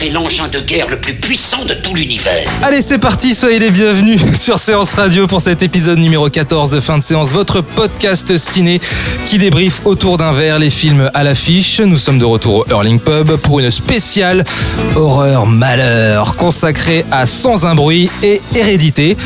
C'est l'engin de guerre le plus puissant de tout l'univers. Allez, c'est parti, soyez les bienvenus sur Séance Radio pour cet épisode numéro 14 de fin de séance, votre podcast ciné qui débriefe autour d'un verre les films à l'affiche. Nous sommes de retour au Hurling Pub pour une spéciale horreur malheur consacrée à Sans un bruit et Hérédité.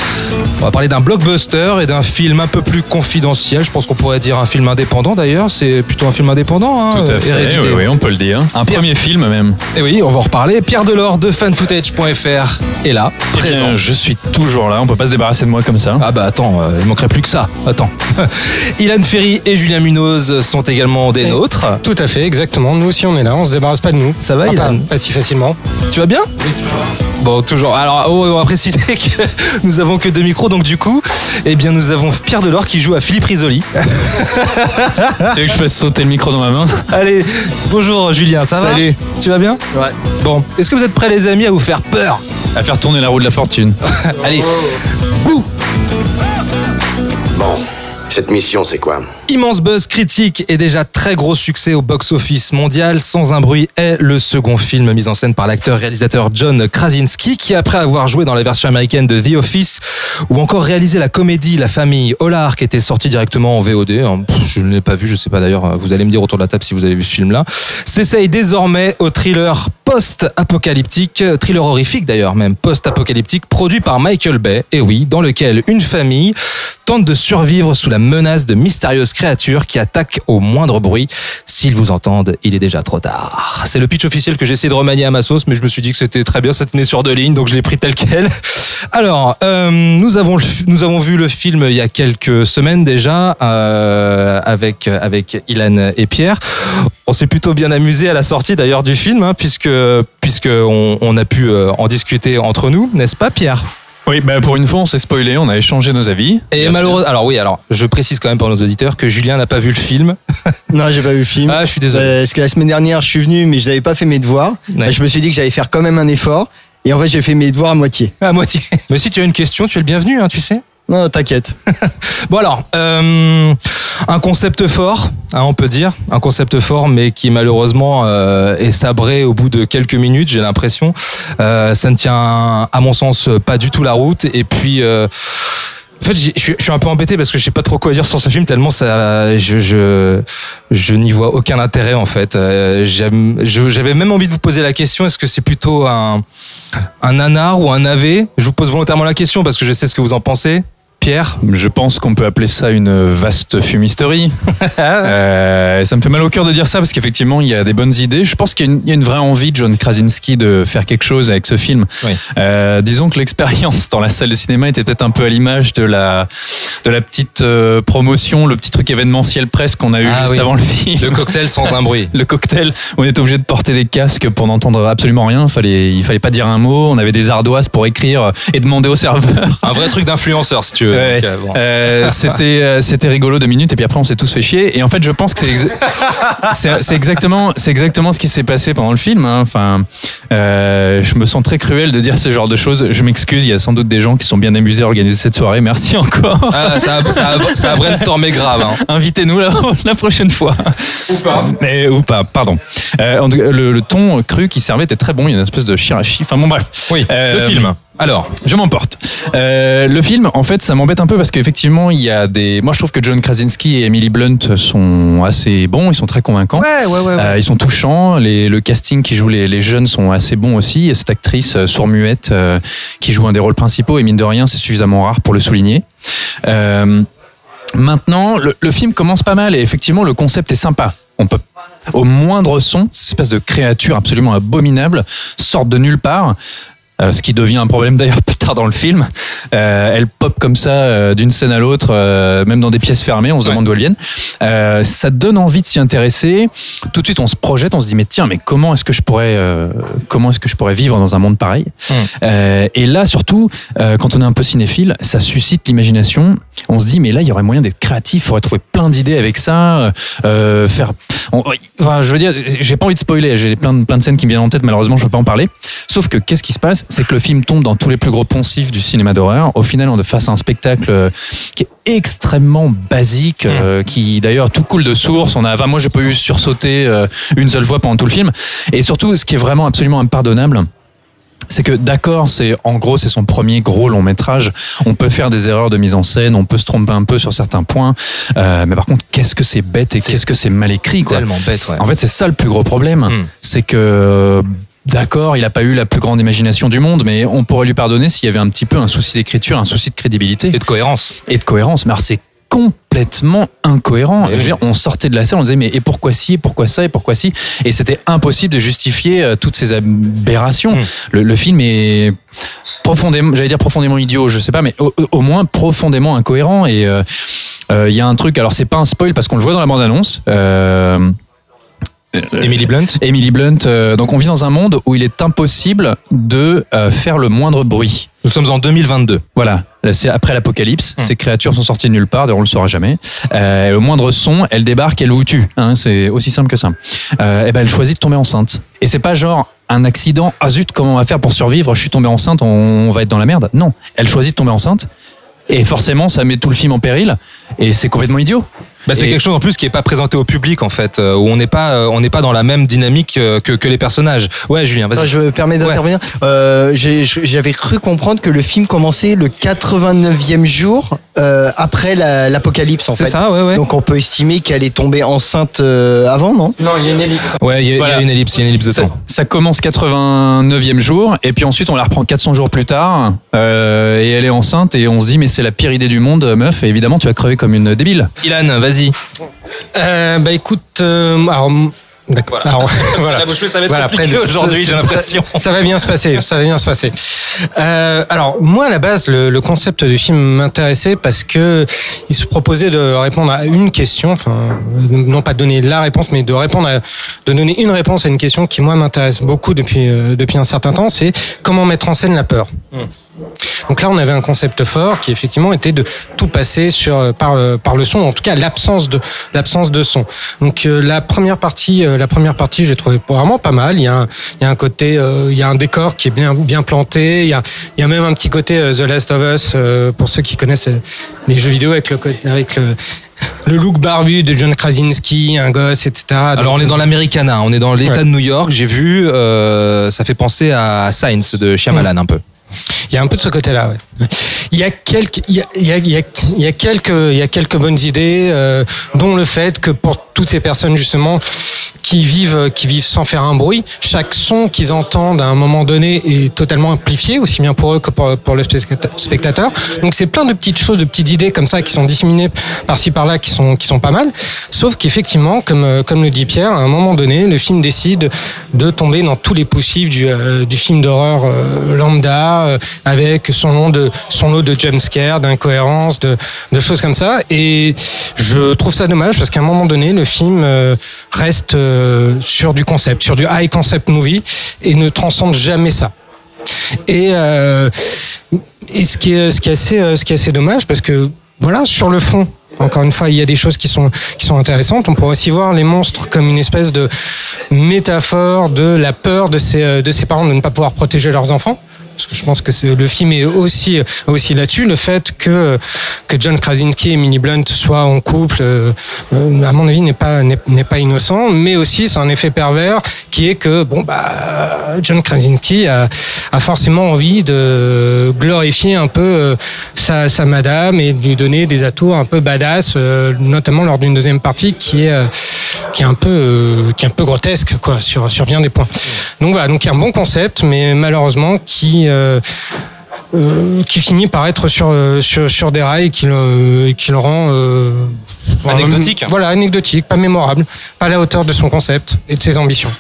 On va parler d'un blockbuster et d'un film un peu plus confidentiel. Je pense qu'on pourrait dire un film indépendant d'ailleurs. C'est plutôt un film indépendant, hein, Tout à fait, Hérédité. oui, oui, on peut le dire. Un Pierre- premier film même. Et oui, on va en reparler. Pierre Delors de fanfootage.fr est là, Eh présent. bien, je suis toujours là, on peut pas se débarrasser de moi comme ça. Ah bah attends, euh, il manquerait plus que ça. Attends. Ilan Ferry et Julien Munoz sont également des nôtres. Tout à fait, exactement. Nous aussi, on est là, on se débarrasse pas de nous. Ça va, Ah, Ilan pas, pas si facilement. Tu vas bien? Bon, toujours. Alors, oh, on va préciser que nous avons que deux micros, donc du coup, eh bien, nous avons Pierre Delors qui joue à Philippe Risoli. tu veux que je fasse sauter le micro dans ma main Allez, bonjour Julien, ça va Salut. Tu vas bien Ouais. Bon, est-ce que vous êtes prêts les amis à vous faire peur À faire tourner la roue de la fortune. Allez, bouh Bon, cette mission, c'est quoi Immense buzz critique et déjà très gros succès au box-office mondial. Sans un bruit est le second film mis en scène par l'acteur-réalisateur John Krasinski qui, après avoir joué dans la version américaine de The Office ou encore réalisé la comédie La famille Hollard qui était sortie directement en VOD, hein, je ne l'ai pas vu, je sais pas d'ailleurs, vous allez me dire autour de la table si vous avez vu ce film-là, s'essaye désormais au thriller post-apocalyptique, thriller horrifique d'ailleurs même, post-apocalyptique, produit par Michael Bay, et oui, dans lequel une famille tente de survivre sous la menace de mystérieuses créatures qui attaquent au moindre bruit. S'ils vous entendent, il est déjà trop tard. C'est le pitch officiel que j'ai essayé de remanier à ma sauce, mais je me suis dit que c'était très bien, ça tenait sur deux lignes, donc je l'ai pris tel quel. Alors, euh, nous, avons, nous avons vu le film il y a quelques semaines déjà, euh, avec, avec Ilan et Pierre. On s'est plutôt bien amusé à la sortie d'ailleurs du film, hein, puisque, puisque on a pu euh, en discuter entre nous, n'est-ce pas Pierre? Oui, bah pour une fois, on s'est spoilé, on a échangé nos avis. Et malheureusement, alors oui, alors je précise quand même pour nos auditeurs que Julien n'a pas vu le film. Non, j'ai pas vu le film. Ah, je suis désolé. Euh, parce que la semaine dernière, je suis venu, mais je n'avais pas fait mes devoirs. Ouais. Je me suis dit que j'allais faire quand même un effort. Et en fait, j'ai fait mes devoirs à moitié. À moitié. Mais si tu as une question, tu es le bienvenu, hein, tu sais. Non, t'inquiète. Bon alors, euh, un concept fort, hein, on peut dire, un concept fort, mais qui malheureusement euh, est sabré au bout de quelques minutes, j'ai l'impression. Euh, ça ne tient, à mon sens, pas du tout la route. Et puis. En fait, je suis un peu embêté parce que je sais pas trop quoi dire sur ce film tellement ça, je, je, je n'y vois aucun intérêt en fait. Euh, J'avais même envie de vous poser la question est-ce que c'est plutôt un, un nanar ou un navet? Je vous pose volontairement la question parce que je sais ce que vous en pensez. Pierre Je pense qu'on peut appeler ça une vaste fumisterie. Euh, ça me fait mal au cœur de dire ça parce qu'effectivement, il y a des bonnes idées. Je pense qu'il y, a une- il y a une vraie envie de John Krasinski de faire quelque chose avec ce film. Oui. Euh, disons que l'expérience dans la salle de cinéma était peut-être un peu à l'image de la, de la petite euh, promotion, le petit truc événementiel presse qu'on a eu Ah juste oui. avant le film. Le cocktail sans un bruit. le cocktail, on était obligé de porter des casques pour n'entendre absolument rien. Fallait, il fallait pas dire un mot. On avait des ardoises pour écrire et demander au serveur. Un vrai truc d'influenceur, si tu veux. Ouais. Donc, euh, bon. Euh, c'était euh, c'était rigolo deux minutes et puis après on s'est tous fait chier et en fait je pense que c'est ex- c'est c'est exactement c'est exactement ce qui s'est passé pendant le film hein. enfin euh, je me sens très cruel de dire ce genre de choses je m'excuse il y a sans doute des gens qui sont bien amusés à organiser cette soirée merci encore Ah, ça, a, ça, a, ça a brainstormé grave. Hein. invitez-nous la, la prochaine fois ou pas mais ou pas pardon Euh, en tout cas, le, le ton cru qui servait était très bon il y a une espèce de chirachi enfin bon bref Oui, Euh, le film. Alors, je m'emporte. Euh, le film, en fait, ça m'embête un peu parce qu'effectivement, il y a des. Moi, je trouve que John Krasinski et Emily Blunt sont assez bons, ils sont très convaincants. ouais, ouais, ouais. Euh, ils sont touchants. Les, le casting qui joue les, les jeunes sont assez bons aussi. Et cette actrice euh, sourd-muette qui joue un des rôles principaux, et mine de rien, c'est suffisamment rare pour le souligner. Maintenant, le, le film commence pas mal et effectivement, le concept est sympa. On peut, au moindre son, cette espèce de créature absolument abominable sortent de nulle part. Euh, ce qui devient un problème d'ailleurs plus tard dans le film. Euh, elle pop comme ça euh, d'une scène à l'autre, même dans des pièces fermées, on se Ouais. demande d'où elles viennent. Ça donne envie de s'y intéresser. Tout de suite, on se projette, on se dit mais tiens, mais comment est-ce que je pourrais, comment est-ce que je pourrais vivre dans un monde pareil. Euh, Et là, surtout, quand on est un peu cinéphile, ça suscite l'imagination. On se dit mais là, il y aurait moyen d'être créatif, il faudrait trouver plein d'idées avec ça, euh, faire. on- enfin, je veux dire, j'ai pas envie de spoiler. J'ai plein de plein de scènes qui me viennent en tête. Malheureusement, je peux pas en parler. Sauf que qu'est-ce qui se passe? C'est que le film tombe dans tous les plus gros poncifs du cinéma d'horreur. Au final, on est face à un spectacle euh, qui est extrêmement basique, euh, qui d'ailleurs tout coule de source. On a, enfin, moi, j'ai pas eu sursauter euh, une seule fois pendant tout le film. Et surtout, ce qui est vraiment absolument impardonnable. C'est que d'accord, c'est en gros c'est son premier gros long métrage. On peut faire des erreurs de mise en scène, on peut se tromper un peu sur certains points, euh, mais par contre qu'est-ce que c'est bête et qu'est-ce que c'est mal écrit quoi. Tellement bête, ouais. En fait, c'est ça le plus gros problème. Hmm. C'est que, d'accord, il n'a pas eu la plus grande imagination du monde, mais on pourrait lui pardonner s'il y avait un petit peu un souci d'écriture, un souci de crédibilité Et de cohérence. et de cohérence. Mais c'est complètement incohérent. Mais Je veux dire, on sortait de la scène, on disait mais et pourquoi ci, et pourquoi ça, et pourquoi ci, et c'était impossible de justifier euh, toutes ces aberrations. Mm. Le, le film est profondément, j'allais dire profondément idiot, je sais pas, mais au, au moins profondément incohérent. Et euh, euh, il y a un truc, alors c'est pas un spoil parce qu'on le voit dans la bande annonce. Euh, Emily Blunt. Emily Blunt. euh, donc on vit dans un monde où il est impossible de euh, faire le moindre bruit. Nous sommes en 2022. Voilà, c'est après l'apocalypse. Hmm. Ces créatures sont sorties de nulle part, d'ailleurs on le saura jamais. Euh, le moindre son, elle débarque, elle vous tue. Hein, c'est aussi simple que ça. Euh, et ben elle choisit de tomber enceinte. Et c'est pas genre un accident. Ah zut, comment on va faire pour survivre Je suis tombée enceinte, on va être dans la merde. Non, elle choisit de tomber enceinte. Et forcément, ça met tout le film en péril. Et c'est complètement idiot. Bah, c'est Et- quelque chose en plus qui est pas présenté au public en fait, euh, où on n'est pas, euh, on n'est pas dans la même dynamique euh, que, que les personnages. Ouais, Julien, vas-y. Je me permets d'intervenir. Euh, J'avais cru comprendre que le film commençait le 89e jour euh, après la- l'apocalypse en C'est fait. ça, ouais, ouais. Donc on peut estimer qu'elle est tombée enceinte euh, avant, non? Non, il y a une ellipse. Ouais, il y, a- il y Voilà. a une ellipse, il y a une ellipse de Ça, temps. ça commence 89e jour, et puis ensuite on la reprend 400 jours plus tard, euh, et elle est enceinte, et on se dit mais c'est la pire idée du monde, meuf, et évidemment tu vas crever comme une débile. Ilan, vas-y. Euh, bah écoute, euh, alors, d'accord. Alors, voilà. La bouche ça va être Voilà, aujourd'hui, j'ai l'impression. Ça, ça va bien se passer, ça va bien se passer. Euh, alors moi à la base le, concept du film m'intéressait parce que il se proposait de répondre à une question, enfin non pas de donner la réponse, mais de répondre de donner une réponse à une question qui moi m'intéresse beaucoup depuis euh, depuis un certain temps, c'est comment mettre en scène la peur. Donc là, on avait un concept fort qui effectivement était de tout passer sur euh, par euh, par le son, en tout cas l'absence de l'absence de son. Donc euh, la première partie, euh, la première partie, j'ai trouvé vraiment pas mal. Il y a un, il y a un côté, euh, il y a un décor qui est bien bien planté. Il y a il y a même un petit côté The Last of Us pour ceux qui connaissent les jeux vidéo avec le avec le le look barbu de John Krasinski, un gosse, etc. Alors on est dans l'Americana, on est dans l'État Ouais. de New York. J'ai vu, euh, ça fait penser à Science de Shyamalan un peu. Il y a un peu de ce côté-là. Ouais. Il y a quelques, il y a, il y a, il y a, quelques, il y a quelques bonnes idées, euh, dont le fait que pour toutes ces personnes justement qui vivent, qui vivent sans faire un bruit, chaque son qu'ils entendent à un moment donné est totalement amplifié, aussi bien pour eux que pour, le spectateur. Donc c'est plein de petites choses, de petites idées comme ça qui sont disséminées par-ci par-là, qui sont, qui sont pas mal. Sauf qu'effectivement, comme, euh, comme le dit Pierre, à un moment donné, le film décide de tomber dans tous les poussifs du, euh, du film d'horreur euh, lambda, euh, avec son lot de son lot de jumpscares, d'incohérences, de, de choses comme ça. Et je trouve ça dommage parce qu'à un moment donné, le film euh, reste euh, sur du concept, sur du high concept movie et ne transcende jamais ça. Et, euh, et ce qui est ce qui est assez euh, ce qui est assez dommage parce que voilà sur le fond encore une fois, il y a des choses qui sont qui sont intéressantes. On pourrait aussi voir les monstres comme une espèce de métaphore de la peur de euh, de ces parents de ne pas pouvoir protéger leurs enfants. Parce que je pense que le film est aussi aussi là-dessus. Le fait que que John Krasinski et Minnie Blunt soient en couple, euh, euh, à mon avis, n'est pas n'est pas innocent, mais aussi c'est un effet pervers qui est que bon bah John Krasinski a, a forcément envie de glorifier un peu euh, sa, sa madame et de lui donner des atours un peu badass, notamment lors d'une deuxième partie qui est qui est un peu euh, qui est un peu grotesque quoi sur sur bien des points. Donc voilà, donc il y a un bon concept, mais malheureusement qui euh, euh, qui finit par être sur euh, sur, sur des rails et qui le qui le rend euh, Anecdotique. Voilà, anecdotique, pas mémorable, pas à la hauteur de son concept et de ses ambitions.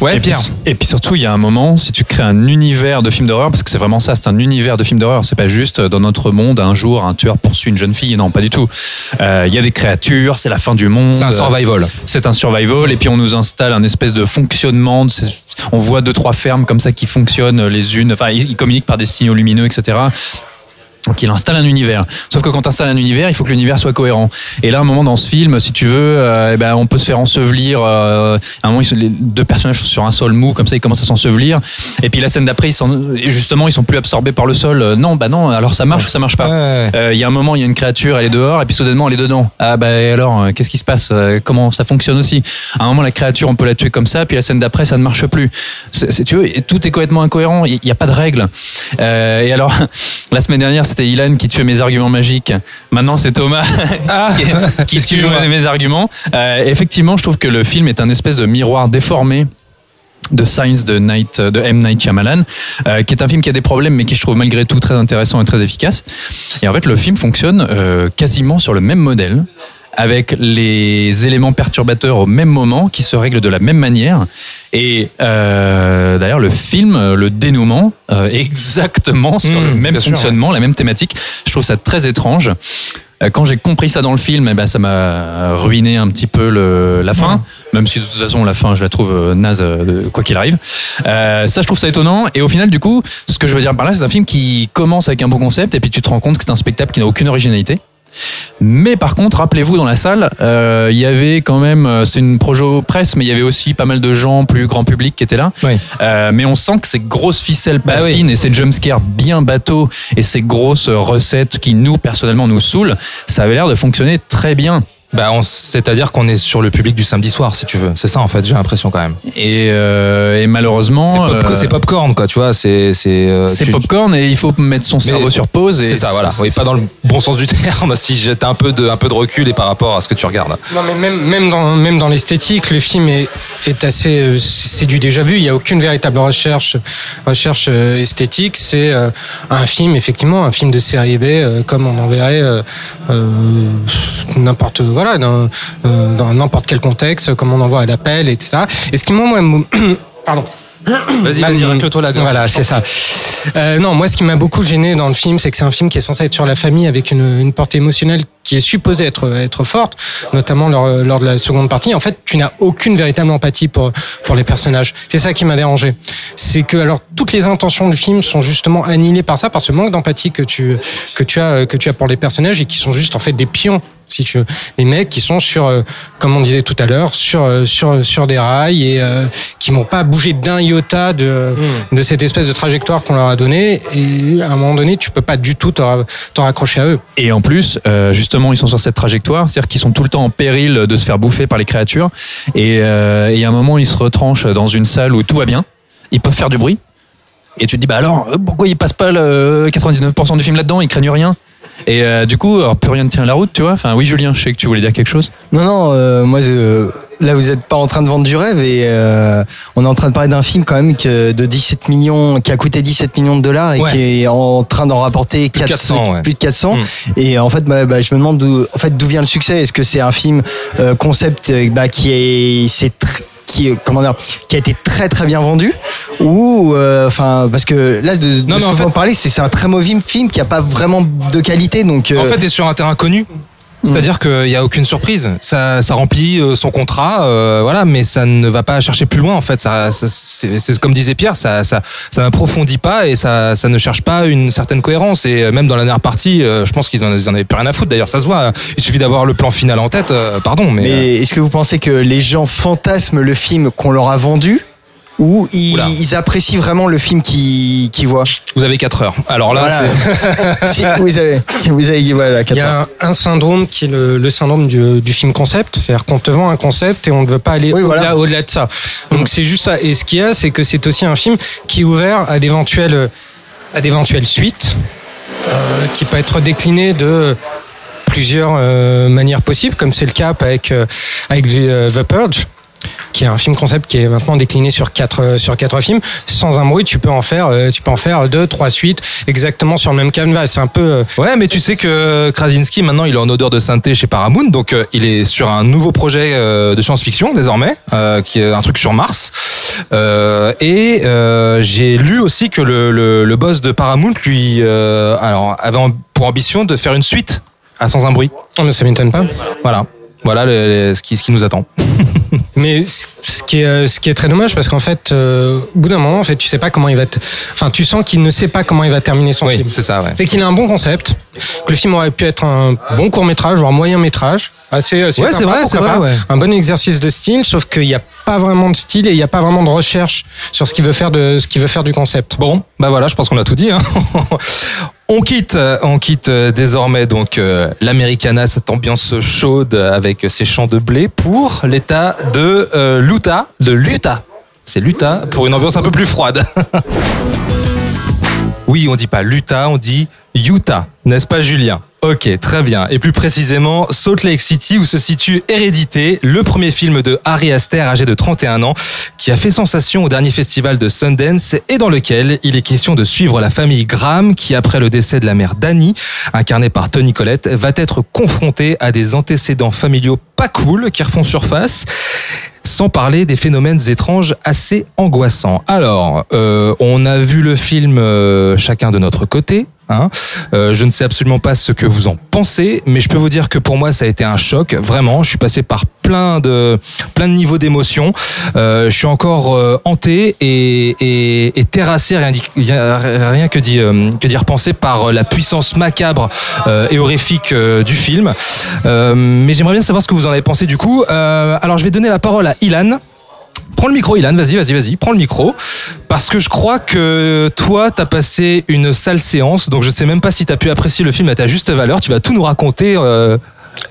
Ouais, et, puis, et puis surtout, il y a un moment, si tu crées un univers de film d'horreur, parce que c'est vraiment ça, c'est un univers de film d'horreur, c'est pas juste euh, dans notre monde, un jour, un tueur poursuit une jeune fille, non, pas du tout. Euh, Il y a des créatures, c'est la fin du monde. C'est un survival. C'est un survival, et puis on nous installe un espèce de fonctionnement. On voit deux, trois fermes comme ça qui fonctionnent les unes, enfin, ils communiquent par des signaux lumineux, etc. Donc il installe un univers. Sauf que quand tu installes un univers, il faut que l'univers soit cohérent. Et là, à un moment dans ce film, si tu veux, euh, eh ben, on peut se faire ensevelir. euh, à un moment, les deux personnages sont sur un sol mou, comme ça, ils commencent à s'ensevelir. Et puis la scène d'après, ils justement, ils sont plus absorbés par le sol. Euh, non, bah non. Alors ça marche ou ça marche pas? Ouais. Euh, Il y a un moment, il y a une créature, elle est dehors, et puis soudainement, elle est dedans. Ah bah alors, euh, qu'est-ce qui se passe? Comment ça fonctionne aussi? À un moment, la créature, on peut la tuer comme ça, puis la scène d'après, ça ne marche plus. C'est- tu veux, tout est complètement incohérent. Il n'y a pas de règles. Euh, et alors, la semaine dernière, c'était Ilan qui tuait mes arguments magiques. Maintenant, c'est Thomas qui, qui tue mes arguments. Euh, effectivement, je trouve que le film est un espèce de miroir déformé de Science de, Night, de M. Night Shyamalan, euh, qui est un film qui a des problèmes, mais qui je trouve malgré tout très intéressant et très efficace. Et en fait, le film fonctionne euh, quasiment sur le même modèle, avec les éléments perturbateurs au même moment, qui se règlent de la même manière. Et euh, d'ailleurs, le film, le dénouement, euh, est exactement sur Mmh, le même sûr, fonctionnement, la même thématique. Je trouve ça très étrange. Euh, Quand j'ai compris ça dans le film, eh ben, ça m'a ruiné un petit peu le, la fin, même si de toute façon la fin je la trouve euh, naze euh, quoi qu'il arrive. Euh, ça je trouve ça étonnant et au final du coup, ce que je veux dire par là, c'est un film qui commence avec un bon concept et puis tu te rends compte que c'est un spectacle qui n'a aucune originalité. Mais par contre, rappelez-vous, dans la salle, euh, il y avait quand même, euh, c'est une projo presse, mais il y avait aussi pas mal de gens plus grand public qui étaient là. Oui. Euh, mais on sent que ces grosses ficelles pas Bah oui. fines et ces jumpscares bien bateaux et ces grosses recettes qui nous, personnellement, nous saoulent, ça avait l'air de fonctionner très bien. Bah, on- c'est-à-dire qu'on est sur le public du samedi soir, si tu veux. C'est ça, en fait, j'ai l'impression quand même. Et, euh, et malheureusement, C'est pop- euh, popcorn, quoi, tu vois. C'est c'est euh, c'est tu- popcorn et il faut mettre son cerveau sur pause. et C'est ça, voilà. c'est- Oui, pas dans le bon sens du terme. Si j'étais un peu de un peu de recul et par rapport à ce que tu regardes. Non, mais même, même dans, même dans l'esthétique, le film est, est assez. euh, C'est du déjà vu. Il n'y a aucune véritable recherche, recherche euh, esthétique. C'est euh, un film, effectivement, un film de série B, comme on en verrait euh, n'importe voilà, dans, n'importe quel contexte, comme on en voit à l'appel, etc. Et ce qui, moi, moi, pardon. Vas-y, vas-y, règle-toi la. Voilà, c'est ça. Euh, non, moi, ce qui m'a beaucoup gêné dans le film, c'est que c'est un film qui est censé être sur la famille avec une, une portée émotionnelle qui est supposée être, être forte, notamment lors, lors de la seconde partie. En fait, tu n'as aucune véritable empathie pour, pour les personnages. C'est ça qui m'a dérangé. C'est que, alors, toutes les intentions du film sont justement annihilées par ça, par ce manque d'empathie que tu, que tu as, que tu as pour les personnages et qui sont juste, en fait, des pions si tu veux. Les mecs qui sont sur, euh, comme on disait tout à l'heure, sur, euh, sur, sur des rails et euh, qui n'ont pas bougé d'un iota de, de cette espèce de trajectoire qu'on leur a donnée. Et à un moment donné, tu peux pas du tout t'en raccrocher à eux. Et en plus, justement, ils sont sur cette trajectoire, c'est-à-dire qu'ils sont tout le temps en péril de se faire bouffer par les créatures. Et, et à un moment, ils se retranchent dans une salle où tout va bien. Ils peuvent faire du bruit. Et tu te dis, bah alors, pourquoi ils passent pas le 99% du film là-dedans? Ils craignent rien. Et euh, du coup, alors, plus rien ne tient la route, tu vois. Enfin, oui, Julien, je sais que tu voulais dire quelque chose. Non, non, euh, moi, je- là, vous n'êtes pas en train de vendre du rêve et euh, on est en train de parler d'un film quand même que de 17 millions, qui a coûté 17 millions de dollars et Ouais. qui est en train d'en rapporter Plus de 400, ouais. plus de 400. Mm. Et en fait, bah, bah, je me demande d'où, en fait, d'où vient le succès. Est-ce que c'est un film concept bah, qui est, c'est tr- qui est, comment dire, qui a été très très bien vendu ou euh, enfin parce que là de, de Non, mais ce en que fait- vous en parlez c'est un très mauvais film qui a pas vraiment de qualité donc En euh, fait, t'es sur un terrain connu. C'est-à-dire qu'il n'y a aucune surprise. Ça, ça remplit euh, son contrat, euh, voilà, mais ça ne va pas chercher plus loin en fait. Ça, ça- c'est comme disait Pierre, ça, ça, ça n'approfondit pas et ça, ça ne cherche pas une certaine cohérence. Et euh, même dans la dernière partie, euh, je pense qu'ils en, en avaient plus rien à foutre. D'ailleurs, ça se voit. Il suffit d'avoir le plan final en tête. euh, pardon, mais, Mais euh, est-ce que vous pensez que les gens fantasment le film qu'on leur a vendu ou ils, ils apprécient vraiment le film qu'ils qu'ils voient vous avez 4 heures. Alors là, Voilà. c'est- Si, vous avez, vous avez voilà, Il y a un, un syndrome qui est le, le syndrome du, du film concept, c'est-à-dire qu'on te vend un concept et on ne veut pas aller Oui, au-delà voilà. au-delà de ça. Donc c'est juste ça. Et ce qu'il y a, c'est que c'est aussi un film qui est ouvert à d'éventuelles à d'éventuelles suites, euh, qui peut être décliné de plusieurs euh, manières possibles, comme c'est le cas avec euh, avec The, euh, The Purge. Qui est un film concept qui est maintenant décliné sur quatre euh, sur quatre films. Sans un bruit, tu peux en faire euh, tu peux en faire deux, trois suites exactement sur le même canevas. C'est un peu euh, Ouais, mais tu sais que Krasinski, maintenant, il est en odeur de synthé chez Paramount, donc il est sur un nouveau projet de science-fiction désormais, euh, qui est un truc sur Mars. Euh, et euh, j'ai lu aussi que le, le, le boss de Paramount, lui, alors, avait pour ambition de faire une suite à Sans un bruit. oh, mais ça m'étonne pas. Voilà. Voilà le- le- ce, qui, ce qui nous attend. Mais ce qui est, euh, ce qui est très dommage parce qu'en fait, euh, au bout d'un moment, en fait, tu sais pas comment il va. te- Enfin, tu sens qu'il ne sait pas comment il va terminer son Oui, film. c'est ça, ouais. C'est qu'il a un bon concept, que le film aurait pu être un bon court métrage, voire moyen métrage. Assez, assez Ouais, c'est vrai, c'est vrai, ouais. Un bon exercice de style, sauf qu'il n'y a pas vraiment de style et il n'y a pas vraiment de recherche sur ce qu'il veut faire de ce qu'il veut faire du concept. Bon, bah voilà, je pense qu'on a tout dit. Hein. On quitte, euh, euh, désormais donc euh, l'Americana, cette ambiance chaude avec ses champs de blé pour l'État de l'Utah, de l'Utah. C'est l'Utah pour une ambiance un peu plus froide. oui, on dit pas l'Utah, on dit Utah, n'est-ce pas Julien? Ok, très bien. Et plus précisément, Salt Lake City, où se situe Hérédité, le premier film de Harry Aster, âgé de 31 ans, qui a fait sensation au dernier festival de Sundance et dans lequel il est question de suivre la famille Graham, qui après le décès de la mère Dani, incarnée par Tony Collette, va être confrontée à des antécédents familiaux pas cool qui refont surface sans parler des phénomènes étranges assez angoissants. Alors, euh, on a vu le film euh, chacun de notre côté. Hein. Euh, je ne sais absolument pas ce que vous en pensez, mais je peux vous dire que pour moi ça a été un choc. Vraiment, je suis passé par plein de plein de niveaux d'émotions. Euh, je suis encore euh, hanté et, terrassé rien, que d'y euh, que d'y repenser par la puissance macabre et horrifique du film. Mais j'aimerais bien savoir ce que vous en avez pensé du coup. Alors je vais donner la parole à Ilan. Prends le micro, Ilan, vas-y, vas-y, vas-y, prends le micro. Parce que je crois que toi, t'as passé une sale séance, donc je sais même pas si t'as pu apprécier le film à ta juste valeur. Tu vas tout nous raconter euh,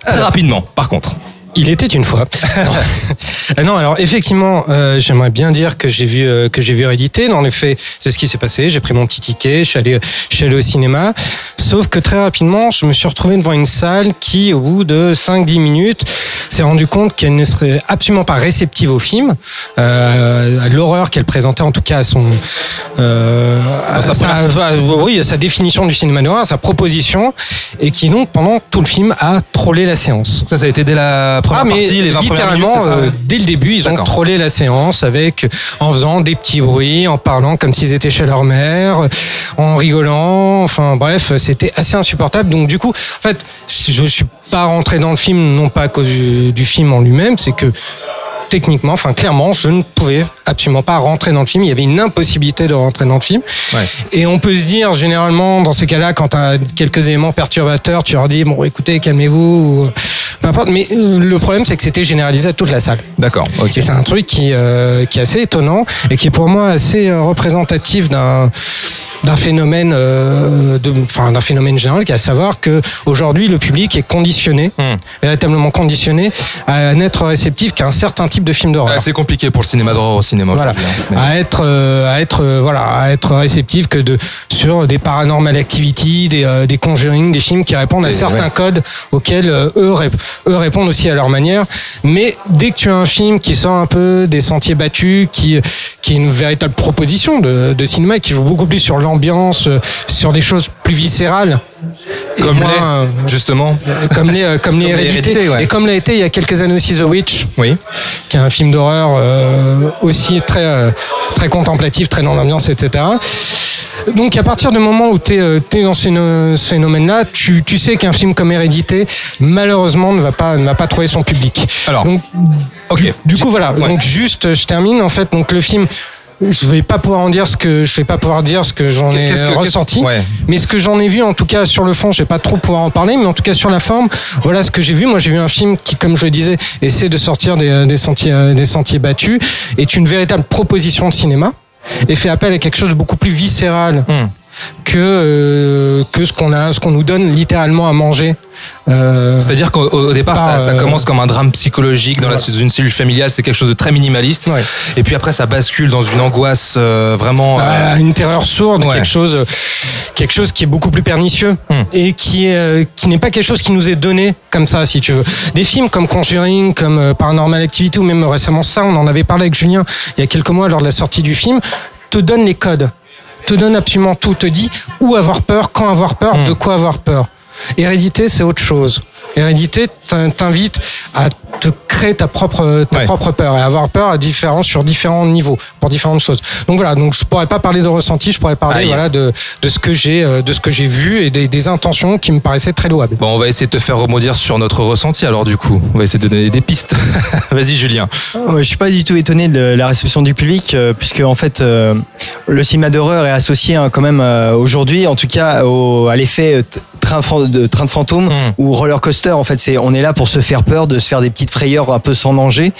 très rapidement, par contre. Il était une fois. non. Non, alors effectivement, euh, j'aimerais bien dire que j'ai vu euh, que j'ai vu Hérédité. Dans les faits, c'est ce qui s'est passé. J'ai pris mon petit ticket, je suis allé, je suis allé au cinéma. Sauf que très rapidement, je me suis retrouvé devant une salle qui, au bout de 5-10 minutes, s'est rendu compte qu'elle ne serait absolument pas réceptive au film, euh, à l'horreur qu'elle présentait en tout cas à son, euh, à sa sa, à- oui, à sa définition du cinéma noir, à sa proposition, et qui donc pendant tout le film a trollé la séance. Ça, ça a été dès la première Ah, mais partie, les 20 premières minutes, littéralement, ça euh, dès le début, ils ont trollé la séance avec, en faisant des petits bruits, en parlant comme s'ils étaient chez leur mère, en rigolant. Enfin, bref, c'était assez insupportable. Donc, du coup, en fait, je suis pas rentré dans le film, non pas à cause du, du film en lui-même, c'est que techniquement, enfin clairement, je ne pouvais absolument pas rentrer dans le film. Il y avait une impossibilité de rentrer dans le film. Ouais. Et on peut se dire généralement dans ces cas-là, quand tu as quelques éléments perturbateurs, tu leur dis bon écoutez calmez-vous, ou, peu importe. Mais euh, le problème c'est que c'était généralisé à toute la salle. D'accord, ok. C'est un truc qui, euh, qui est assez étonnant et qui est pour moi assez euh, représentatif d'un d'un phénomène, euh, de, enfin d'un phénomène général, qui est à savoir que aujourd'hui le public est conditionné, Hmm. véritablement conditionné à n'être réceptif qu'à un certain type de film d'horreur. Ah, c'est compliqué pour le cinéma d'horreur au cinéma Voilà. hein. Mais- à être euh, à être euh, voilà à être réceptif que de sur des paranormal activity des euh, des conjuring des films qui répondent à certains ouais. codes auxquels euh, eux rép- eux répondent aussi à leur manière mais dès que tu as un film qui sort un peu des sentiers battus qui qui est une véritable proposition de, de cinéma qui joue beaucoup plus sur l'ambiance euh, sur des choses plus viscérales et Comme moins, les, euh, justement. comme les euh, comme les Comme les hérédités Hérédités, ouais. et comme l'a été il y a quelques années aussi The Witch Oui. qui est un film d'horreur euh, aussi très très contemplatif, très dans l'ambiance, etc. Donc à partir du moment où tu es, dans ce, phéno- ce phénomène-là, tu, tu sais qu'un film comme Hérédité, malheureusement, ne va pas ne va pas trouver son public. Alors, donc, ok. du, du coup voilà. Ouais. Donc juste, je termine en fait. Donc le film. Je vais pas pouvoir en dire ce que je vais pas pouvoir dire ce que j'en ai que- ressenti. ouais. Mais ce que j'en ai vu, en tout cas sur le fond, je vais pas trop pouvoir en parler, mais en tout cas sur la forme, voilà ce que j'ai vu. Moi, j'ai vu un film qui, comme je le disais, essaie de sortir des, des sentiers, euh, des sentiers battus, est une véritable proposition de cinéma et fait appel à quelque chose de beaucoup plus viscéral Hmm. Que euh, que ce qu'on a, ce qu'on nous donne littéralement à manger. Euh, C'est-à-dire qu'au au départ, Par, ça, ça euh, commence comme un drame psychologique dans la, une cellule familiale, c'est quelque chose de très minimaliste. Ouais. Et puis après, ça bascule dans une angoisse euh, vraiment. euh, à une terreur sourde, Ouais. quelque chose, quelque chose qui est beaucoup plus pernicieux Hmm. et qui est, euh, qui n'est pas quelque chose qui nous est donné comme ça, si tu veux. Des films comme Conjuring, comme euh, Paranormal Activity ou même récemment ça, on en avait parlé avec Julien il y a quelques mois lors de la sortie du film, te donnent les codes, te donne absolument tout, te dit où avoir peur, quand avoir peur, Hmm. de quoi avoir peur. Hérédité, c'est autre chose. Hérédité t'in- t'invite à te créer ta propre ta Ouais. propre peur et avoir peur à différents sur différents niveaux pour différentes choses. Donc voilà, donc je pourrais pas parler de ressenti, je pourrais parler Aïe. voilà de de ce que j'ai euh, de ce que j'ai vu et des, des intentions qui me paraissaient très louables. Bon, on va essayer de te faire rebondir sur notre ressenti alors du coup. On va essayer de donner des pistes. Vas-y Julien. Ouais, je suis pas du tout étonné de la réception du public, euh, puisque en fait, euh, le cinéma d'horreur est associé hein, quand même euh, aujourd'hui, en tout cas, au, à l'effet train de train de fantôme Mm. ou roller coaster. En fait, c'est on est là pour se faire peur, de se faire des petites frayeurs un peu sans danger.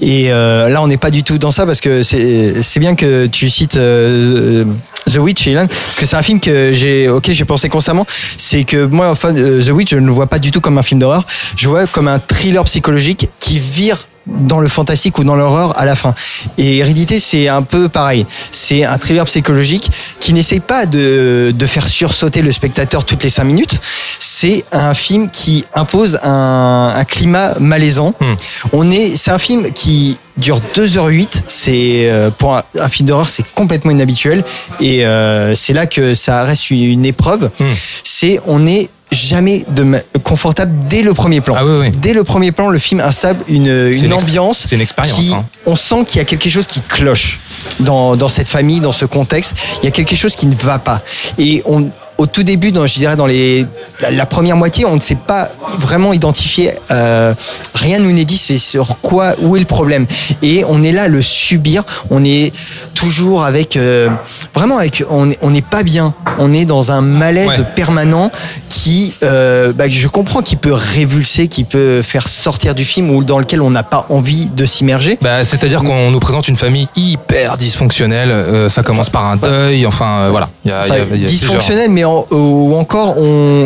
Et euh, là, on n'est pas du tout dans ça parce que c'est bien que tu cites euh, The Witch, parce que c'est un film que j'ai, ok, pensé constamment. C'est que moi, enfin, euh, The Witch, je ne le vois pas du tout comme un film d'horreur. Je vois comme un thriller psychologique qui vire dans le fantastique ou dans l'horreur à la fin. Et Hérédité, c'est un peu pareil. C'est un thriller psychologique qui n'essaie pas de, de faire sursauter le spectateur toutes les cinq minutes. C'est un film qui impose un, un climat malaisant. Hmm. On est, c'est un film qui dure 2h08. C'est euh, pour un, un film d'horreur, c'est complètement inhabituel. Et euh, c'est là que ça reste une épreuve. Hmm. C'est on est jamais de confortable dès le premier plan. Ah oui, oui. Dès le premier plan, le film installe une, ambiance. c'est une expérience, qui- hein. On sent qu'il y a quelque chose qui cloche dans, dans cette famille, dans ce contexte. Il y a quelque chose qui ne va pas. Et on, au tout début, dans, je dirais dans les, la, la première moitié, on ne sait pas vraiment identifier. euh, rien nous n'est dit sur quoi, où est le problème. Et on est là à le subir. On est toujours avec, euh, vraiment avec, on est- on n'est pas bien. On est dans un malaise Ouais. permanent qui, euh, bah, je comprends, qui peut révulser, qui peut faire sortir du film ou dans lequel on n'a pas envie de s'immerger. Bah, c'est-à-dire qu'on nous présente une famille hyper dysfonctionnelle. Ça commence par un deuil. Enfin, voilà. Il y a, Enfin, il y a- il y a dysfonctionnel, mais en- ou encore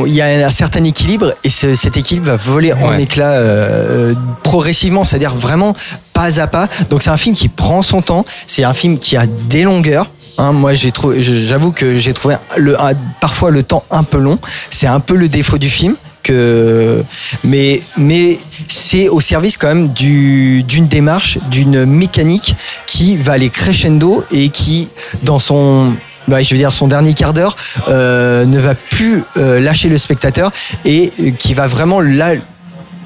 il y a un certain équilibre et ce- cet équilibre va voler en Ouais. éclats euh, progressivement, c'est-à-dire vraiment pas à pas. Donc c'est un film qui prend son temps, c'est un film qui a des longueurs. Hein, moi, j'ai trouvé, je- j'avoue que j'ai trouvé le, parfois le temps un peu long. C'est un peu le défaut du film. Que, mais mais c'est au service quand même du, d'une démarche, d'une mécanique qui va aller crescendo et qui, dans son bah, je veux dire son dernier quart d'heure euh, ne va plus euh, lâcher le spectateur et euh, qui va vraiment là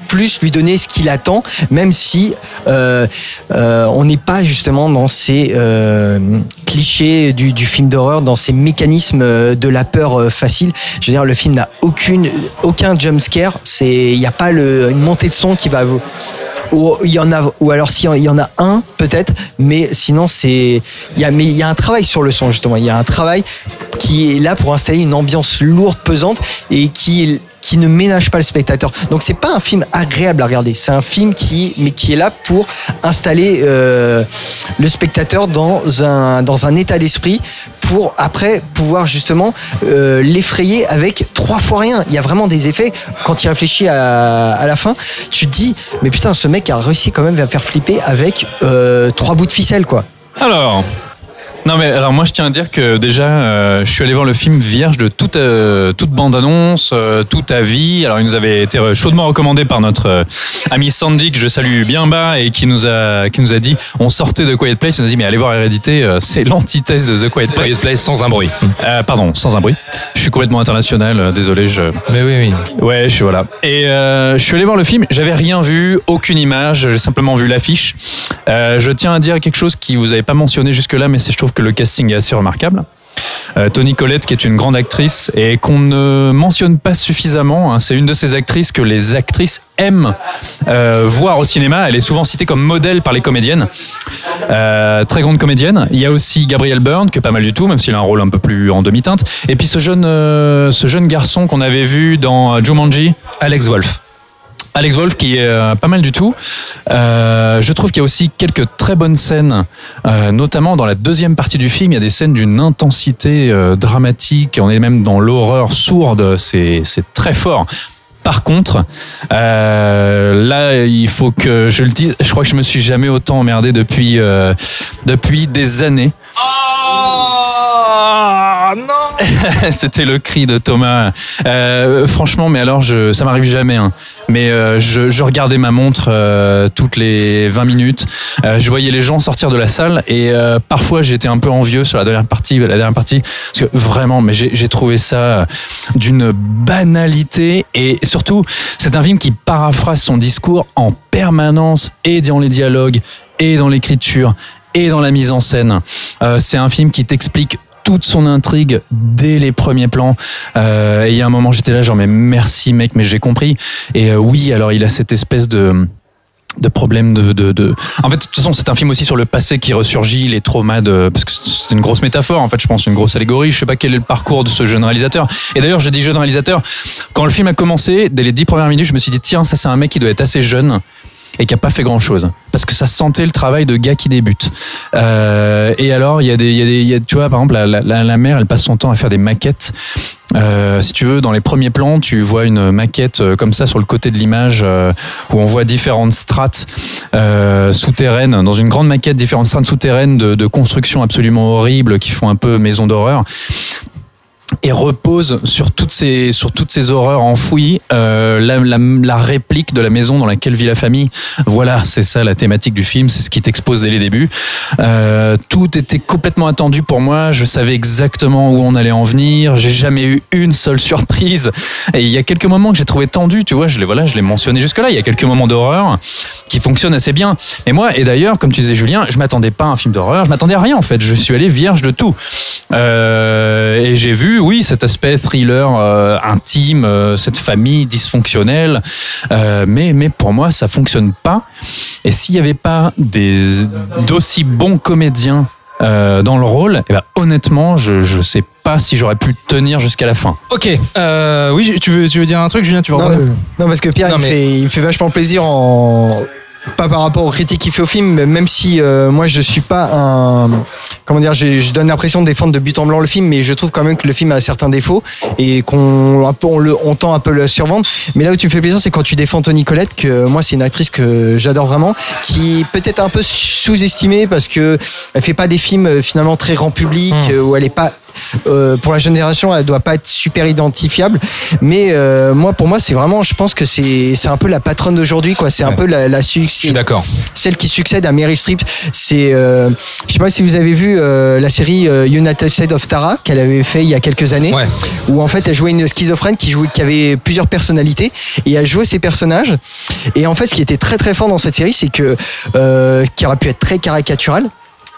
plus lui donner ce qu'il attend, même si euh, euh, on n'est pas justement dans ces euh, clichés du, film d'horreur, dans ces mécanismes de la peur facile. Je veux dire, le film n'a aucune, aucun jump scare. C'est, il n'y a pas le, une montée de son qui va vous ou il y en a ou alors s'il y en a un peut-être mais sinon c'est il y a mais il y a un travail sur le son justement il y a un travail qui est là pour installer une ambiance lourde pesante et qui qui ne ménage pas le spectateur donc c'est pas un film agréable à regarder c'est un film qui mais qui est là pour installer euh, le spectateur dans un dans un état d'esprit pour après pouvoir justement euh, l'effrayer avec trois fois rien. Il y a vraiment des effets. Quand tu réfléchis à, à la fin, tu te dis, mais putain, ce mec a réussi quand même à faire flipper avec euh, trois bouts de ficelle, quoi. Alors. Non mais alors moi je tiens à dire que déjà euh, je suis allé voir le film vierge de toute euh, toute bande annonce, euh, tout avis. Alors il nous avait été chaudement recommandé par notre euh, ami Sandy que je salue bien bas et qui nous a qui nous a dit on sortait de Quiet Place, il nous a dit mais allez voir Hérédité, euh, c'est l'antithèse de The Quiet Place. Quiet Place sans un bruit. Euh, pardon, sans un bruit. Je suis complètement international, désolé, je Mais oui, oui. Ouais, je suis voilà. Et euh, je suis allé voir le film. J'avais rien vu, aucune image. J'ai simplement vu l'affiche. Euh, je tiens à dire quelque chose qui vous avez pas mentionné jusque là, mais c'est je trouve que le casting est assez remarquable. Euh, Tony Collette, qui est une grande actrice et qu'on ne mentionne pas suffisamment. hein. c'est une de ces actrices que les actrices aiment euh, voir au cinéma. Elle est souvent citée comme modèle par les comédiennes. Euh, très grande comédienne. Il y a aussi Gabriel Byrne, que pas mal du tout, même s'il a un rôle un peu plus en demi-teinte. Et puis ce jeune, euh, ce jeune garçon qu'on avait vu dans Jumanji, Alex Wolf. Alex Wolf qui est euh, pas mal du tout. Euh, je trouve qu'il y a aussi quelques très bonnes scènes, euh, notamment dans la deuxième partie du film. Il y a des scènes d'une intensité euh, dramatique. On est même dans l'horreur sourde. C'est c'est très fort. Par contre, euh, là, il faut que je le dise. Je crois que je me suis jamais autant emmerdé depuis euh, depuis des années. Oh non C'était le cri de Thomas. Euh, franchement, mais alors, ça m'arrive jamais. hein. Mais euh, je, regardais ma montre euh, toutes les 20 minutes. Je voyais les gens sortir de la salle et parfois j'étais un peu envieux sur la dernière partie. La dernière partie, parce que vraiment, mais j'ai trouvé ça d'une banalité et surtout, c'est un film qui paraphrase son discours en permanence et dans les dialogues et dans l'écriture et dans la mise en scène. C'est un film qui t'explique toute son intrigue dès les premiers plans. Euh, et il y a un moment, j'étais là, genre, mais merci mec, mais j'ai compris. Et euh, oui, alors il a cette espèce de de problème de, de, de... En fait, de toute façon, c'est un film aussi sur le passé qui ressurgit, les traumas de... Parce que c'est une grosse métaphore, en fait, je pense, une grosse allégorie. Je sais pas quel est le parcours de ce jeune réalisateur. Et d'ailleurs, je dis jeune réalisateur, quand le film a commencé, dès les dix premières minutes, je me suis dit, tiens, ça c'est un mec qui doit être assez jeune et qui a pas fait grand chose parce que ça sentait le travail de gars qui débute euh, et alors il y a des il y a des tu vois par exemple la, la, la mère elle passe son temps à faire des maquettes. Euh, si tu veux dans les premiers plans tu vois une maquette euh, comme ça sur le côté de l'image euh, où on voit différentes strates euh, souterraines. Dans une grande maquette différentes strates souterraines de, de constructions absolument horribles qui font un peu maison d'horreur et repose sur toutes ces sur toutes ces horreurs enfouies. Euh, la, réplique de la maison dans laquelle vit la famille voilà c'est ça la thématique du film c'est ce qui t'expose dès les débuts. Euh, tout était complètement attendu pour moi je savais exactement où on allait en venir j'ai jamais eu une seule surprise. Et il y a quelques moments que j'ai trouvé tendus tu vois je les voilà je l'ai mentionné jusque là il y a quelques moments d'horreur qui fonctionnent assez bien. Et moi et d'ailleurs comme tu disais Julien je m'attendais pas à un film d'horreur je m'attendais à rien en fait je suis allé vierge de tout. Euh, et j'ai vu oui cet aspect thriller euh, intime euh, cette famille dysfonctionnelle euh, mais mais pour moi ça fonctionne pas et s'il y avait pas des d'aussi bons comédiens euh, dans le rôle eh ben, honnêtement je je sais pas si j'aurais pu tenir jusqu'à la fin Ok, euh, oui, tu veux, tu veux dire un truc, Julien Tu vas Non, euh, parce que Pierre, Non, il, mais- fait, il me fait vachement plaisir en. Pas par rapport aux critiques qu'il fait au film, mais même si euh, moi je suis pas un. Comment dire, je donne l'impression de défendre de but en blanc le film, mais je trouve quand même que le film a certains défauts et qu'on un peu- on, le, on tend un peu le survendre. Mais là où tu me fais plaisir, c'est quand tu défends Tony Collette, que moi c'est une actrice que j'adore vraiment, qui est peut-être un peu sous-estimée parce que elle fait pas des films euh, finalement très grand public, euh, où elle est pas euh, pour la génération, elle doit pas être super identifiable. Mais euh, moi, pour moi, c'est vraiment, je pense que c'est c'est un peu la patronne d'aujourd'hui, quoi. C'est un peu la, la Je suis succès, d'accord. celle qui succède à Mary Streep. C'est, euh, je sais pas si vous avez vu euh, la série euh, United States of Tara qu'elle avait fait il y a quelques années, Ouais. où en fait elle jouait une schizophrène qui jouait, qui avait plusieurs personnalités et elle jouait ses personnages. Et en fait, ce qui était très très fort dans cette série, c'est que euh, qui aurait pu être très caricatural.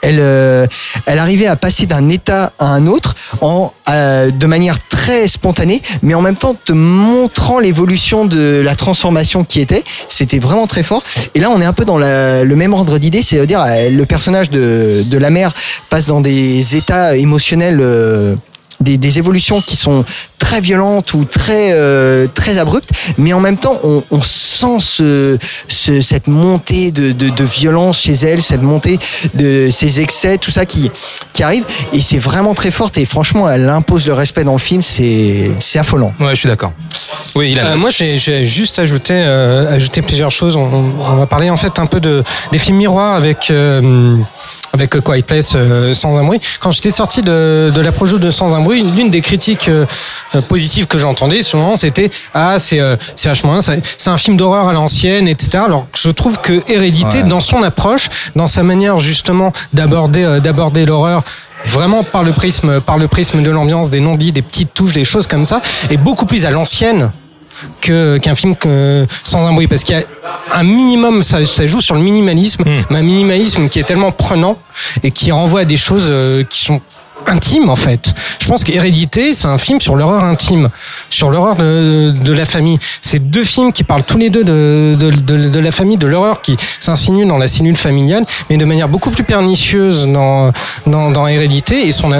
Elle, euh, elle arrivait à passer d'un état à un autre en, euh, de manière très spontanée, mais en même temps te montrant l'évolution de la transformation qui était. C'était vraiment très fort. Et là, on est un peu dans le même ordre d'idée, c'est-à-dire euh, le personnage de, de la mère passe dans des états émotionnels. Des, des évolutions qui sont très violentes ou très euh, très abruptes, mais en même temps on, on sent ce, ce- cette montée de, de, de violence chez elle, cette montée de ces excès, tout ça qui qui arrive et c'est vraiment très forte et franchement elle impose le respect dans le film, c'est c'est affolant. Ouais, je suis d'accord. Oui, il a. Euh, moi, j'ai juste ajouté, euh, ajouté plusieurs choses. On, on va parler en fait un peu de des films miroirs avec euh, avec Quiet Place euh, sans un bruit. Quand j'étais sorti de, de la projo de Sans un bruit, l'une des critiques euh, euh, positives que j'entendais souvent, c'était ah c'est euh, c'est vachement bien, c'est c'est un film d'horreur à l'ancienne, etc. Alors je trouve que Hérédité, Ouais. dans son approche, dans sa manière justement d'aborder euh, d'aborder l'horreur vraiment par le prisme par le prisme de l'ambiance des non-dits des petites touches des choses comme ça est beaucoup plus à l'ancienne que qu'un film que sans un bruit parce qu'il y a un minimum ça, ça joue sur le minimalisme mais un minimalisme qui est tellement prenant et qui renvoie à des choses qui sont intime en fait. Je pense qu'Hérédité, c'est un film sur l'horreur intime, sur l'horreur de, de la famille. C'est deux films qui parlent tous les deux de, de, de, de la famille, de l'horreur qui s'insinue dans la cellule familiale, mais de manière beaucoup plus pernicieuse dans, dans, dans Hérédité et, son,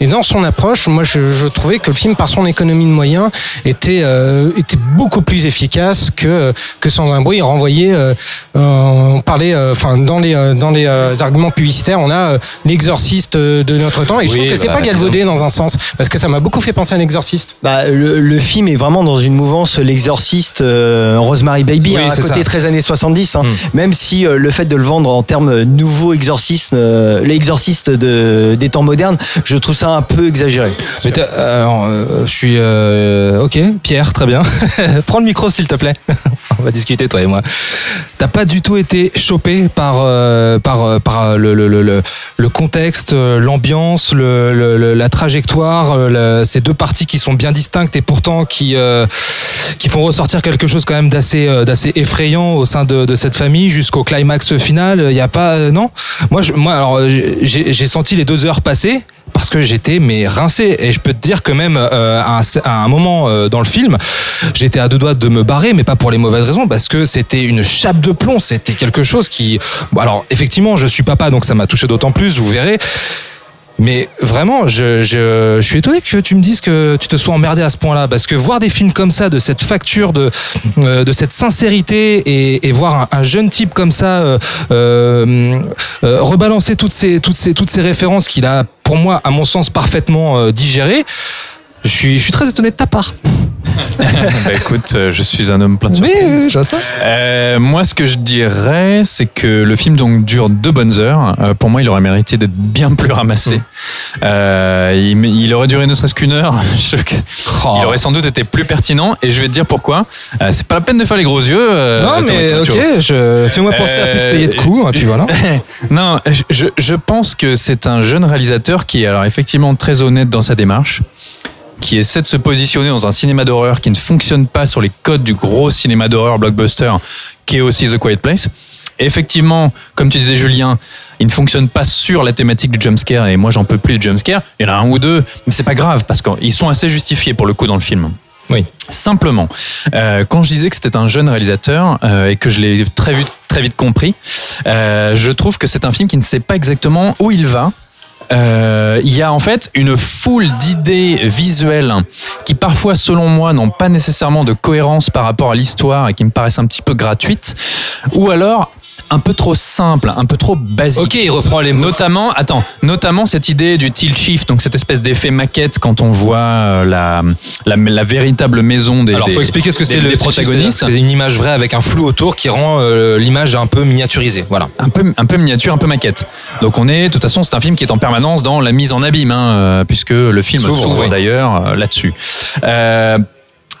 et dans son approche. Moi, je, je trouvais que le film, par son économie de moyens, était, euh, était beaucoup plus efficace que, que Sans un bruit. Il renvoyait, euh, on parlait, euh, enfin, dans les, euh, dans les euh, arguments publicitaires, on a euh, l'exorciste de notre temps et je Oui, trouve que c'est bah, pas galvaudé dans un sens parce que ça m'a beaucoup fait penser à l'exorciste. Bah, le, le film est vraiment dans une mouvance l'exorciste euh, Rosemary Baby Oui, hein, à côté ça. 13 années 70 hein. Hmm. même si euh, le fait de le vendre en termes nouveau exorcisme euh, l'exorciste de, des temps modernes je trouve ça un peu exagéré Mais t'as- alors, euh, je suis euh, ok, Pierre, très bien. Prends le micro s'il te plaît. On va discuter toi et moi. T'as pas du tout été chopé par euh, par euh, par le le, le, le, le contexte, euh, l'ambiance, le- la trajectoire, euh, ces deux parties qui sont bien distinctes et pourtant qui euh, qui font ressortir quelque chose quand même d'assez euh, d'assez effrayant au sein de, cette famille jusqu'au climax final. Il y a pas non? Moi moi alors j'ai senti les deux heures passer parce que j'étais mais rincé et je peux te dire que même à, un, moment dans le film j'étais à deux doigts de me barrer mais pas pour les mauvaises raisons parce que c'était une chape de plomb c'était quelque chose qui bon, alors effectivement je suis papa donc ça m'a touché d'autant plus vous verrez mais vraiment, je, je, je suis étonné que tu me dises que tu te sois emmerdé à ce point-là, parce que voir des films comme ça, de cette facture, de, euh, de cette sincérité, et, et voir un, un jeune type comme ça euh, euh, euh, rebalancer toutes ces, toutes ces, toutes ces références qu'il a, pour moi, à mon sens, parfaitement euh, digérées, je suis, je suis très étonné de ta part. bah écoute, euh, je suis un homme plein de Oui, surprises. oui, je vois ça. Euh, moi, ce que je dirais, c'est que le film donc dure deux bonnes heures. Euh, pour moi, il aurait mérité d'être bien plus ramassé. Euh, il, il aurait duré ne serait-ce qu'une heure. Je- Oh. Il aurait sans doute été plus pertinent. Et je vais te dire pourquoi. C'est pas la peine de faire les gros yeux. non, mais ok, je, fais-moi penser à plus de payer de coups, puis voilà. non, je, je pense que c'est un jeune réalisateur qui est alors effectivement très honnête dans sa démarche, qui essaie de se positionner dans un cinéma d'horreur qui ne fonctionne pas sur les codes du gros cinéma d'horreur blockbuster, qui est aussi The Quiet Place. Effectivement, comme tu disais Julien, il ne fonctionne pas sur la thématique du jumpscare et moi j'en peux plus de jumpscare. Il y en a un ou deux, mais c'est pas grave parce qu'ils sont assez justifiés pour le coup dans le film. Oui. Simplement, euh, quand je disais que c'était un jeune réalisateur euh, et que je l'ai très vite, très vite compris, euh, je trouve que c'est un film qui ne sait pas exactement où il va. Euh, il y a en fait une foule d'idées visuelles qui parfois, selon moi, n'ont pas nécessairement de cohérence par rapport à l'histoire et qui me paraissent un petit peu gratuites, ou alors un peu trop simples, un peu trop basiques. Ok, il reprend les mots. Notamment, attends, notamment cette idée du tilt shift, donc cette espèce d'effet maquette quand on voit euh, la, la, la véritable maison des, Alors, des- faut expliquer ce que c'est le protagoniste. protagonistes. C'est une image vraie avec un flou autour qui rend euh, l'image un peu miniaturisée. Voilà. un peu, un peu miniature, un peu maquette. Donc on est, de toute façon, c'est un film qui est en permanence dans la mise en abîme, hein, euh, puisque le film S'ouvre, oui. d'ailleurs là-dessus. Euh,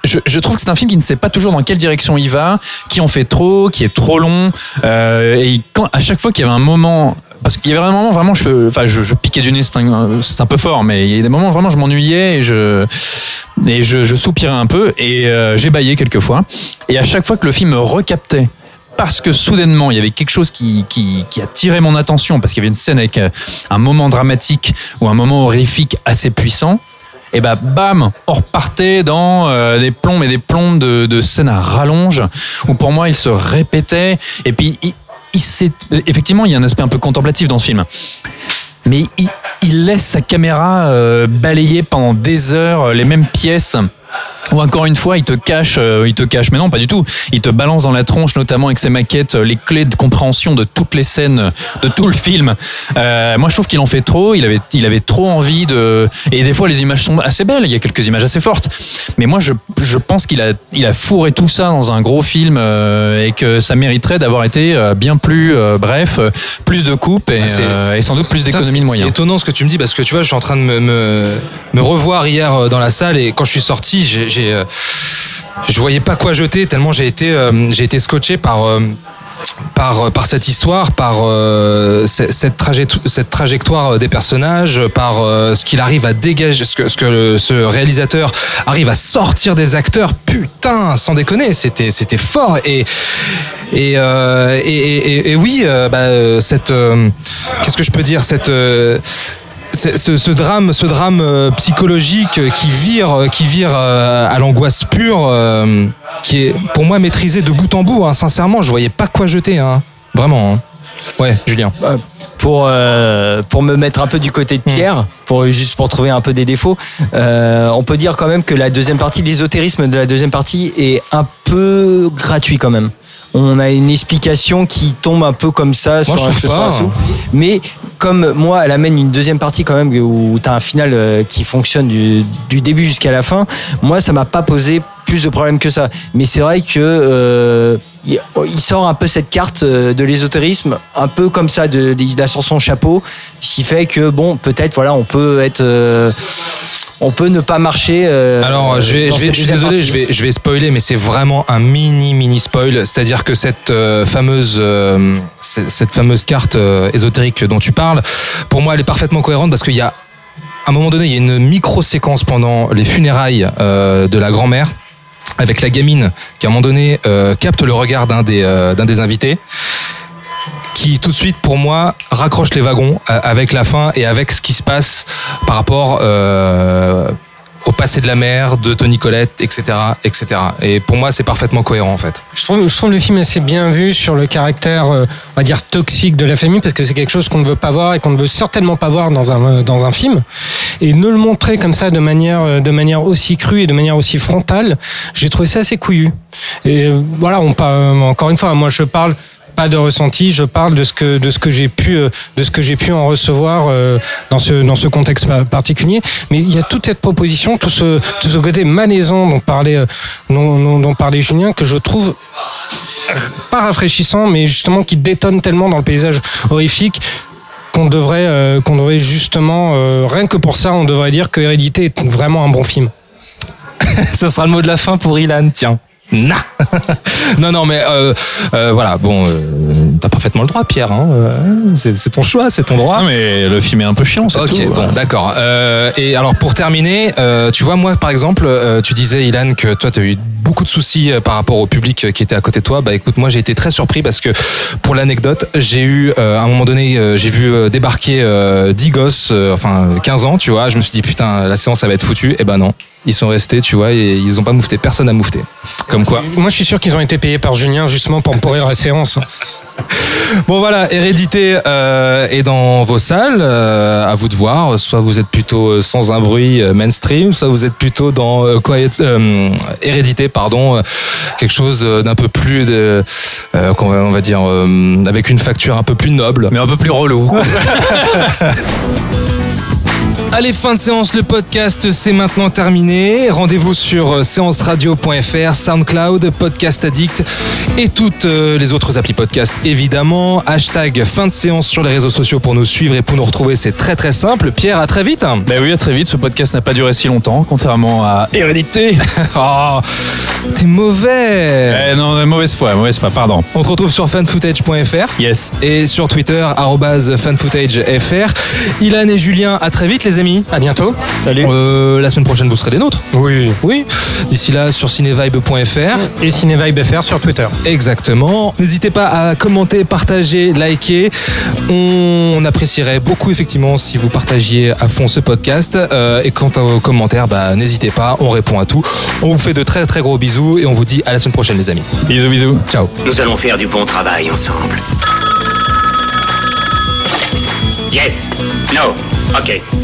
je, je trouve que c'est un film qui ne sait pas toujours dans quelle direction il va, qui en fait trop, qui est trop long, euh, et quand, à chaque fois qu'il y avait un moment parce qu'il y avait un moment vraiment je enfin je, piquais du nez c'est un, peu fort mais il y a des moments vraiment je m'ennuyais et je et je, je soupirais un peu et euh, j'ébaillais quelquefois. Et à chaque fois que le film me recaptait parce que soudainement il y avait quelque chose qui, qui, qui attirait mon attention parce qu'il y avait une scène avec euh, un moment dramatique ou un moment horrifique assez puissant et bah bam, on repartait dans euh, des plombes et des plombes de, scènes à rallonge où pour moi il se répétait. Et puis il, il effectivement il y a un aspect un peu contemplatif dans ce film. Mais il, laisse sa caméra euh, balayer pendant des heures les mêmes pièces ou encore une fois, il te cache, euh, il te cache, mais non, pas du tout. Il te balance dans la tronche, notamment avec ses maquettes, euh, les clés de compréhension de toutes les scènes, de tout le film. Euh, moi, je trouve qu'il en fait trop. Il avait, il avait trop envie de. Et des fois, les images sont assez belles. Il y a quelques images assez fortes. Mais moi, je, je pense qu'il a, il a fourré tout ça dans un gros film euh, et que ça mériterait d'avoir été euh, bien plus euh, bref, plus de coupes et, Ah, euh, et sans doute plus d'économie de moyens. C'est étonnant ce que tu me dis parce que tu vois, je suis en train de me, me, me revoir hier dans la salle et quand je suis sorti, j'ai, j'ai, euh, je voyais pas quoi jeter tellement j'ai été, euh, j'ai scotché par. euh, par, cette histoire, par ce- cette, trajectoire, des personnages, par ce qu'il arrive à dégager, ce que, ce réalisateur arrive à sortir des acteurs. Putain, sans déconner, c'était fort et oui, cette qu'est-ce que je peux dire? Cette ce, ce drame, ce drame euh, psychologique qui vire, euh, qui vire euh, à l'angoisse pure, qui est pour moi maîtrisé de bout en bout. hein. Sincèrement, je voyais pas quoi jeter, hein. vraiment. hein. Ouais, Julien. pour euh, pour me mettre un peu du côté de Pierre, pour juste pour trouver un peu des défauts, euh, on peut dire quand même que la deuxième partie, l'ésotérisme de la deuxième partie est un peu gratuit quand même. On a une explication qui tombe un peu comme ça sur un sur sou. Mais comme moi, elle amène une deuxième partie quand même où tu as un final euh, qui fonctionne du, du début jusqu'à la fin. Moi, ça m'a pas posé plus de problèmes que ça. Mais c'est vrai que euh, il il sort un peu cette carte euh, de l'ésotérisme, un peu comme ça, de, de, il a sur son chapeau, ce qui fait que bon, peut-être voilà, on peut être, euh, on peut ne pas marcher. euh, Alors, je, vais, dans je, vais- cette je suis désolé, partie. je vais, je vais spoiler, mais c'est vraiment un mini, mini spoil. C'est-à-dire que cette euh, fameuse, euh, cette fameuse carte ésotérique dont tu parles, pour moi, elle est parfaitement cohérente parce qu'il y a, à un moment donné, il y a une micro-séquence pendant les funérailles de la grand-mère avec la gamine qui, à un moment donné, capte le regard d'un des, d'un des invités qui tout de suite pour moi raccroche les wagons euh, avec la fin et avec ce qui se passe par rapport euh, au passé de la mère, de Tony Collette, etc., etc. Et pour moi, c'est parfaitement cohérent en fait. Je trouve, je trouve le film assez bien vu sur le caractère, euh, on va dire, toxique de la famille, parce que c'est quelque chose qu'on ne veut pas voir et qu'on ne veut certainement pas voir dans un, euh, dans un film. Et ne le montrer comme ça de manière, de manière aussi crue et de manière aussi frontale, j'ai trouvé ça assez couillu. Et voilà, on parle, encore une fois, moi je parle pas de ressenti, je parle de ce que de ce que j'ai pu euh, de ce que j'ai pu en recevoir euh, dans ce dans ce contexte pa- particulier. Mais il y a toute cette proposition, tout ce tout ce côté malaisant dont parlait euh, dont, dont- parlait Julien que je trouve pas rafraîchissant, mais justement qui détonne tellement dans le paysage horrifique qu'on devrait qu'on devrait justement rien que pour ça on devrait dire que Hérédité est vraiment un bon film. Ce sera le mot de la fin pour Ilan, tiens. Nah. non, non, mais euh, euh, voilà, bon, euh, t'as parfaitement le droit, Pierre. Hein, c'est ton choix, c'est ton droit. Non, mais le film est un peu chiant, c'est Ok, tout. bon, d'accord. Et alors pour terminer, tu vois, moi par exemple, tu disais, Ilan, que toi, tu as eu beaucoup de soucis par rapport au public qui était à côté de toi. Bah écoute, moi j'ai été très surpris parce que pour l'anecdote, j'ai eu, à un moment donné, j'ai vu débarquer euh, 10 gosses, enfin 15 ans, tu vois. Je me suis dit, putain, la séance, ça va être foutu. Et ben non. Ils sont restés, tu vois, et ils ont pas moufté. Personne n'a moufté. Comme quoi. Moi je suis sûr qu'ils ont été payés par Julien justement pour me pourrir la séance. Bon voilà, Hérédité euh, est dans vos salles, euh, à vous de voir. Soit vous êtes plutôt euh, sans un bruit euh, mainstream, soit vous êtes plutôt dans euh, Quiet, euh, Hérédité, pardon, euh, quelque chose d'un peu plus, de, euh, qu'on va- on va dire, euh, avec une facture un peu plus noble. Mais un peu plus relou. Allez, fin de séance, le podcast c'est maintenant terminé. Rendez-vous sur euh, séanceradio.fr, SoundCloud, Podcast Addict et toutes euh, les autres applis podcast évidemment. Hashtag fin de séance sur les réseaux sociaux pour nous suivre et pour nous retrouver, c'est très très simple. Pierre, à très vite. Ben oui, à très vite. Ce podcast n'a pas duré si longtemps, contrairement à Hérédité. Oh, t'es mauvais. Eh non, mauvaise foi, mauvaise foi, pardon. On te retrouve sur fanfootage.fr. Yes. Et sur Twitter, fanfootagefr. Ilan et Julien, à très vite les amis. À bientôt. Salut. Euh, la semaine prochaine, vous serez des nôtres. Oui. Oui. D'ici là, sur cinevibe.fr. Et Cinevibe FR sur Twitter. Exactement. N'hésitez pas à commenter, partager, liker. On apprécierait beaucoup effectivement si vous partagiez à fond ce podcast. Euh, et quant aux commentaires, bah, n'hésitez pas, on répond à tout. On vous fait de très très gros bisous et on vous dit à la semaine prochaine les amis. Bisous, bisous. Ciao. Nous allons faire du bon travail ensemble. Yes. No. Ok.